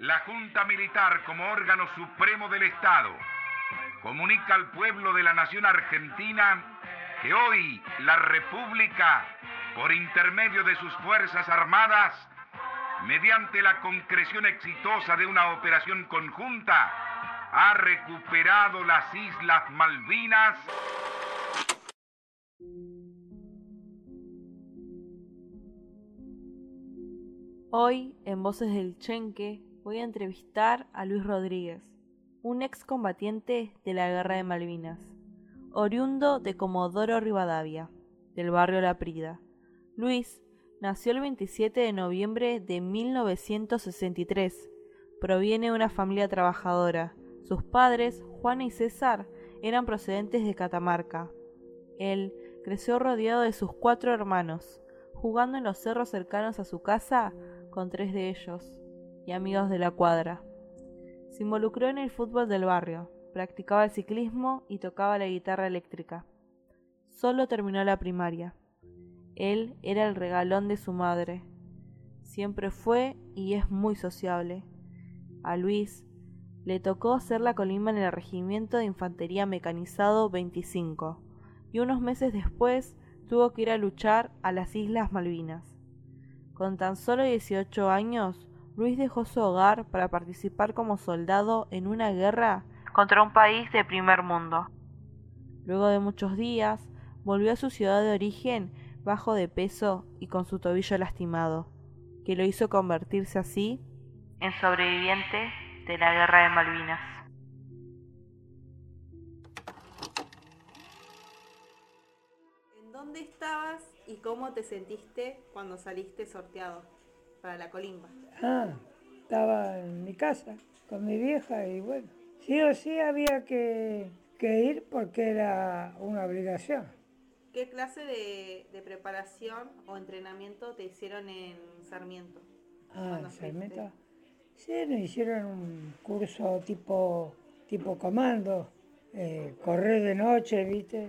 La Junta Militar como órgano supremo del Estado comunica al pueblo de la nación argentina que hoy la República, por intermedio de sus Fuerzas Armadas, mediante la concreción exitosa de una operación conjunta, ha recuperado las Islas Malvinas. Hoy, en Voces del Chenque, voy a entrevistar a Luis Rodríguez, un excombatiente de la Guerra de Malvinas, oriundo de Comodoro Rivadavia, del barrio La Prida. Luis nació el 27 de noviembre de 1963. Proviene de una familia trabajadora. Sus padres, Juana y César, eran procedentes de Catamarca. Él creció rodeado de sus cuatro hermanos, jugando en los cerros cercanos a su casa con tres de ellos y amigos de la cuadra. Se involucró en el fútbol del barrio, practicaba el ciclismo y tocaba la guitarra eléctrica. Solo terminó la primaria. Él era el regalón de su madre. Siempre fue y es muy sociable. A Luis le tocó ser la colima en el Regimiento de Infantería Mecanizado 25 y unos meses después tuvo que ir a luchar a las Islas Malvinas. Con tan solo 18 años, Luis dejó su hogar para participar como soldado en una guerra contra un país de primer mundo. Luego de muchos días, volvió a su ciudad de origen bajo de peso y con su tobillo lastimado, que lo hizo convertirse así en sobreviviente de la guerra de Malvinas. ¿En dónde estabas y cómo te sentiste cuando saliste sorteado para la colimba? Ah, estaba en mi casa con mi vieja y bueno, sí o sí había que, que ir porque era una obligación. ¿Qué clase de, de preparación o entrenamiento te hicieron en Sarmiento? Ah, en Sarmiento. fuiste? Sí, nos hicieron un curso tipo, tipo comando, eh, correr de noche, ¿viste?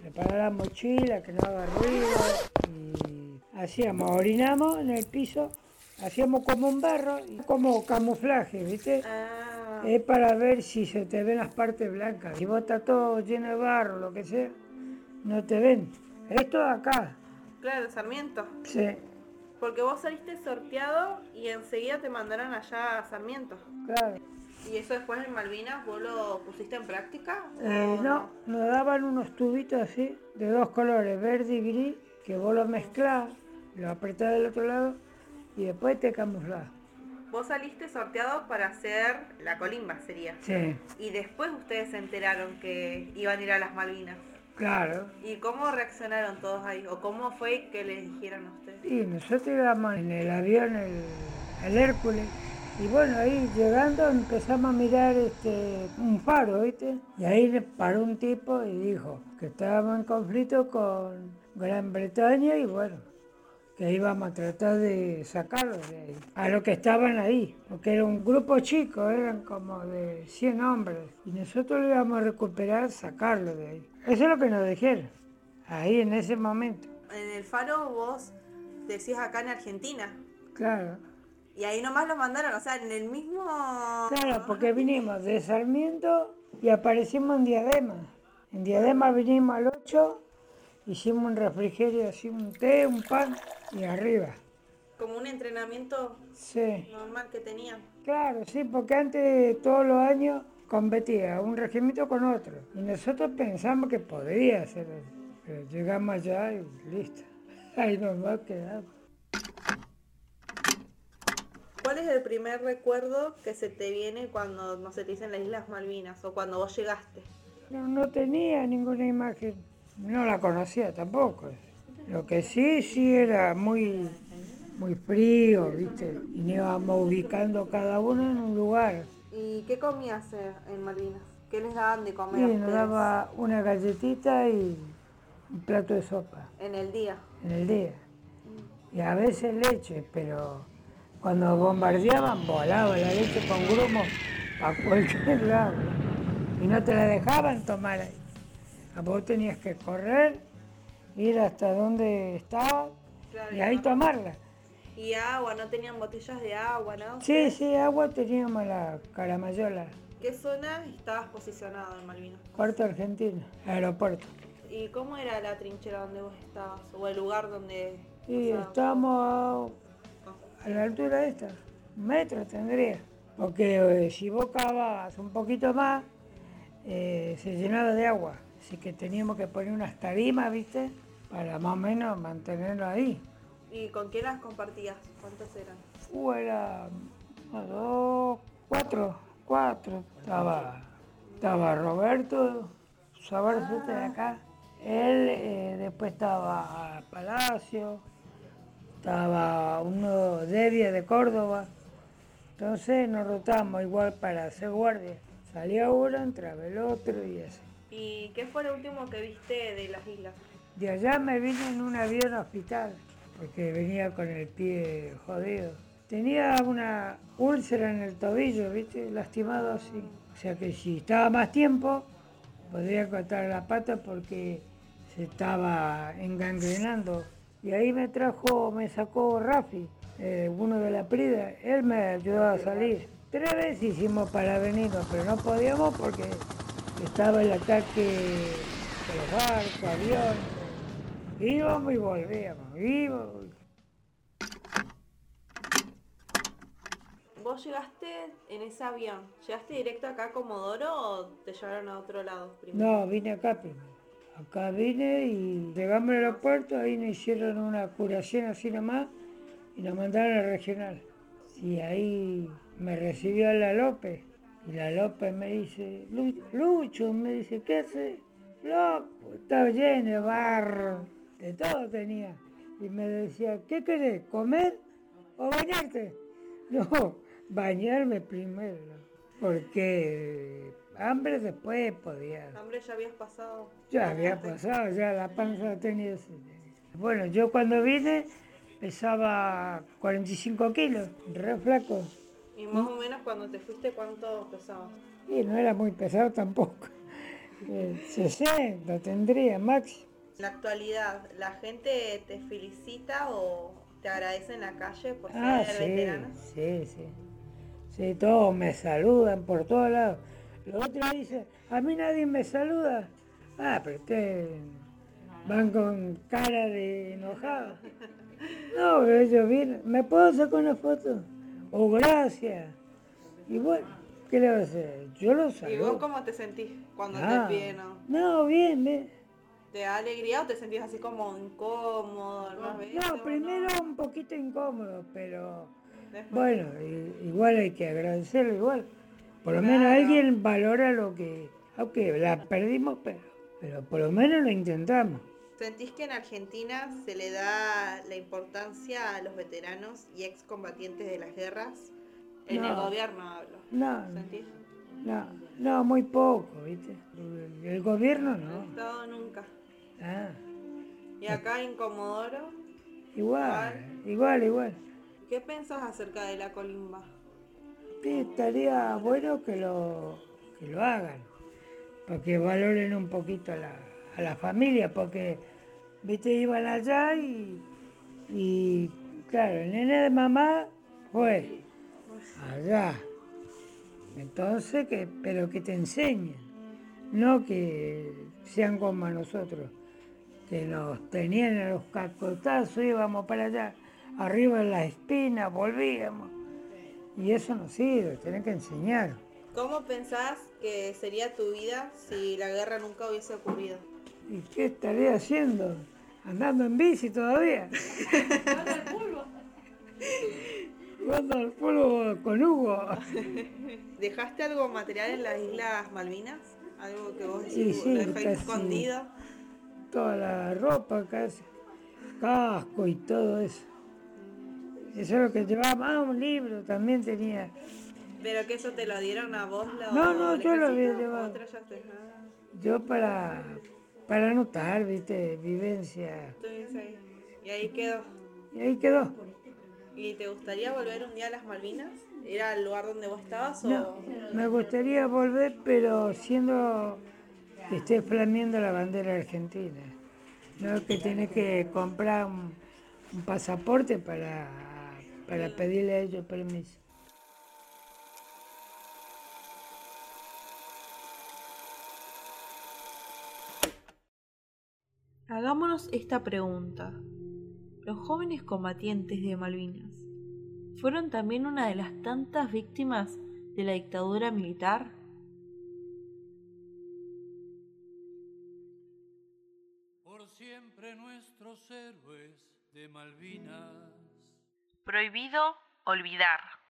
Preparar la mochila, que no haga ruido. Y hacíamos, orinamos en el piso, hacíamos como un barro, como camuflaje, ¿viste? Ah, Es para ver si se te ven las partes blancas. Si vos estás todo lleno de barro, lo que sea, no te ven. Esto de acá, claro, Sarmiento. sí, Porque vos saliste sorteado y enseguida te mandaron allá a Sarmiento. claro. ¿Y eso después en Malvinas vos lo pusiste en práctica? Eh, ¿O no, nos daban unos tubitos así, de dos colores, verde y gris, que vos lo mezclás, lo apretás del otro lado y después te camuflás. Vos saliste sorteado para hacer la colimba, sería. Sí, Y después ustedes se enteraron que iban a ir a las Malvinas. claro. ¿Y cómo reaccionaron todos ahí? ¿O cómo fue que les dijeron a ustedes? Y nosotros íbamos en el avión, el, el Hércules, y bueno, ahí llegando empezamos a mirar este, un faro, ¿viste? Y ahí paró un tipo y dijo que estábamos en conflicto con Gran Bretaña y bueno, que íbamos a tratar de sacarlos de ahí, a los que estaban ahí, porque era un grupo chico, eran como de 100 hombres, y nosotros lo íbamos a recuperar, sacarlos de ahí. Eso es lo que nos dijeron, ahí en ese momento, En el faro vos decís acá en Argentina. claro. Y ahí nomás los mandaron, o sea, en el mismo... Claro, porque vinimos de Sarmiento y aparecimos en Diadema. En Diadema vinimos al 8, hicimos un refrigerio, así un té, un pan y arriba. Como un entrenamiento Sí, normal que tenían. claro, sí, porque antes todos los años competía un regimiento con otro. Y nosotros pensamos que podría ser. Pero llegamos allá y listo. Ahí nomás quedamos. Es el primer recuerdo que se te viene cuando, no sé, te dicen las Islas Malvinas o cuando vos llegaste? No, no tenía ninguna imagen, no la conocía tampoco. Lo que sí, sí era muy, muy frío, ¿viste? Y íbamos ubicando cada uno en un lugar. ¿Y qué comías en Malvinas? ¿Qué les daban de comer a nos daba una galletita y un plato de sopa en el día? en el día. Y a veces leche, pero cuando bombardeaban volaba la leche con grumo a cualquier lado. Y no te la dejaban tomar ahí. A vos tenías que correr, ir hasta donde estaba y ahí tomarla. ¿Y agua? ¿No tenían botellas de agua, no? Sí, sí, agua teníamos la Caramayola, ¿Qué zona estabas posicionado en Malvinas? cuarto argentino, aeropuerto. ¿Y cómo era la trinchera donde vos estabas? ¿O el lugar donde...? Sea, estábamos a la altura de esta, un metro tendría. Porque eh, si vos cavabas un poquito más, eh, se llenaba de agua. Así que teníamos que poner unas tarimas, ¿viste? Para más o menos mantenerlo ahí. ¿Y con quién las compartías? ¿Cuántos eran? Uh, era uno, dos, cuatro, cuatro. Estaba, estaba Roberto, Sabarcete de acá. Él, eh, después estaba Palacio, estaba uno Devia de Córdoba. Entonces nos rotamos igual para hacer guardia. Salía uno, entraba el otro y así. ¿Y qué fue lo último que viste de las islas? De allá me vine en un avión hospital, porque venía con el pie jodido. Tenía una úlcera en el tobillo, ¿viste? Lastimado así. O sea que si estaba más tiempo, podría cortar la pata porque se estaba engangrenando. Y ahí me trajo, me sacó Rafi, eh, uno de la Prida. Él me ayudó a salir. Tres veces hicimos para venirnos, pero no podíamos porque estaba el ataque de los barcos, aviones. Íbamos y volvíamos, íbamos. ¿Vos llegaste en ese avión? ¿Llegaste directo acá a Comodoro o te llevaron a otro lado primero? No, vine acá primero. Acá vine y llegamos al aeropuerto, ahí nos hicieron una curación así nomás y nos mandaron al regional. Y ahí me recibió la López. Y la López me dice, "Lu- Lucho, me dice, ¿qué hace? Loco, estaba lleno de barro, de todo tenía. Y me decía, ¿qué querés? ¿Comer o bañarte? No, bañarme primero, porque hambre después podía. Hambre ya habías pasado. Ya había pasado, ya la panza tenía. Bueno, yo cuando vine pesaba 45 kilos, re flaco. Y más o menos cuando te fuiste, ¿cuánto pesabas? Y no era muy pesado tampoco. Eh, 60 tendría máximo. En la actualidad, ¿la gente te felicita o te agradece en la calle por ser Ah, sí, veterana? sí, sí. Sí, todos me saludan por todos lados. Los otros dicen, a mí nadie me saluda. Ah, pero ustedes van con cara de enojado. No, pero ellos vienen, ¿me puedo sacar una foto? O gracias. Y bueno, ¿qué le va a hacer? Yo los ¿Y saludo. vos cómo te sentís cuando Ah, te piden? no? no, bien, bien. ¿Te da alegría o te sentís así como incómodo? No, primero un poquito incómodo, pero Después- Bueno, igual hay que agradecerlo igual. Por lo menos alguien valora lo que, aunque la perdimos, pero, pero por lo menos lo intentamos. ¿Sentís que en Argentina se le da la importancia a los veteranos y excombatientes de las guerras? En el No. gobierno hablo. No, ¿Sentís? no, no, muy poco, ¿viste? El gobierno no. estado nunca. Ah, Y acá en Comodoro, igual, igual, igual. ¿qué pensás acerca de la colimba? Sí, estaría bueno que lo, que lo hagan, para que valoren un poquito a la, a la familia, porque, viste, iban allá y, y, claro, el nene de mamá fue allá. Entonces, que, pero que te enseñen, no que sean como nosotros, que nos tenían a los cascotazos, íbamos para allá, arriba en las espinas, volvíamos. Y eso no sirve, tenés que enseñar. ¿Cómo pensás que sería tu vida si la guerra nunca hubiese ocurrido? ¿Y qué estaré haciendo? Andando en bici todavía. Jugando al polvo con Hugo. ¿Dejaste algo material en las Islas Malvinas? ¿Algo que vos decís, sí, casi. escondido? Toda la ropa casi. Casco y todo eso. Eso es lo que llevaba. Ah, un libro también tenía. ¿Pero que eso te lo dieron a vos? Lo, No, no, yo lo había llevado. Ah, Yo para, para anotar, viste, vivencia. ahí. Y ahí quedó. Y ahí quedó. ¿Y te gustaría volver un día a las Malvinas? ¿Era el lugar donde vos estabas o...? No, me gustaría volver, pero siendo que esté flameando la bandera argentina. No que tenés que comprar un, un pasaporte para para pedirle a ellos permiso. Hagámonos esta pregunta. ¿Los jóvenes combatientes de Malvinas fueron también una de las tantas víctimas de la dictadura militar? Por siempre nuestros héroes de Malvinas. Prohibido olvidar.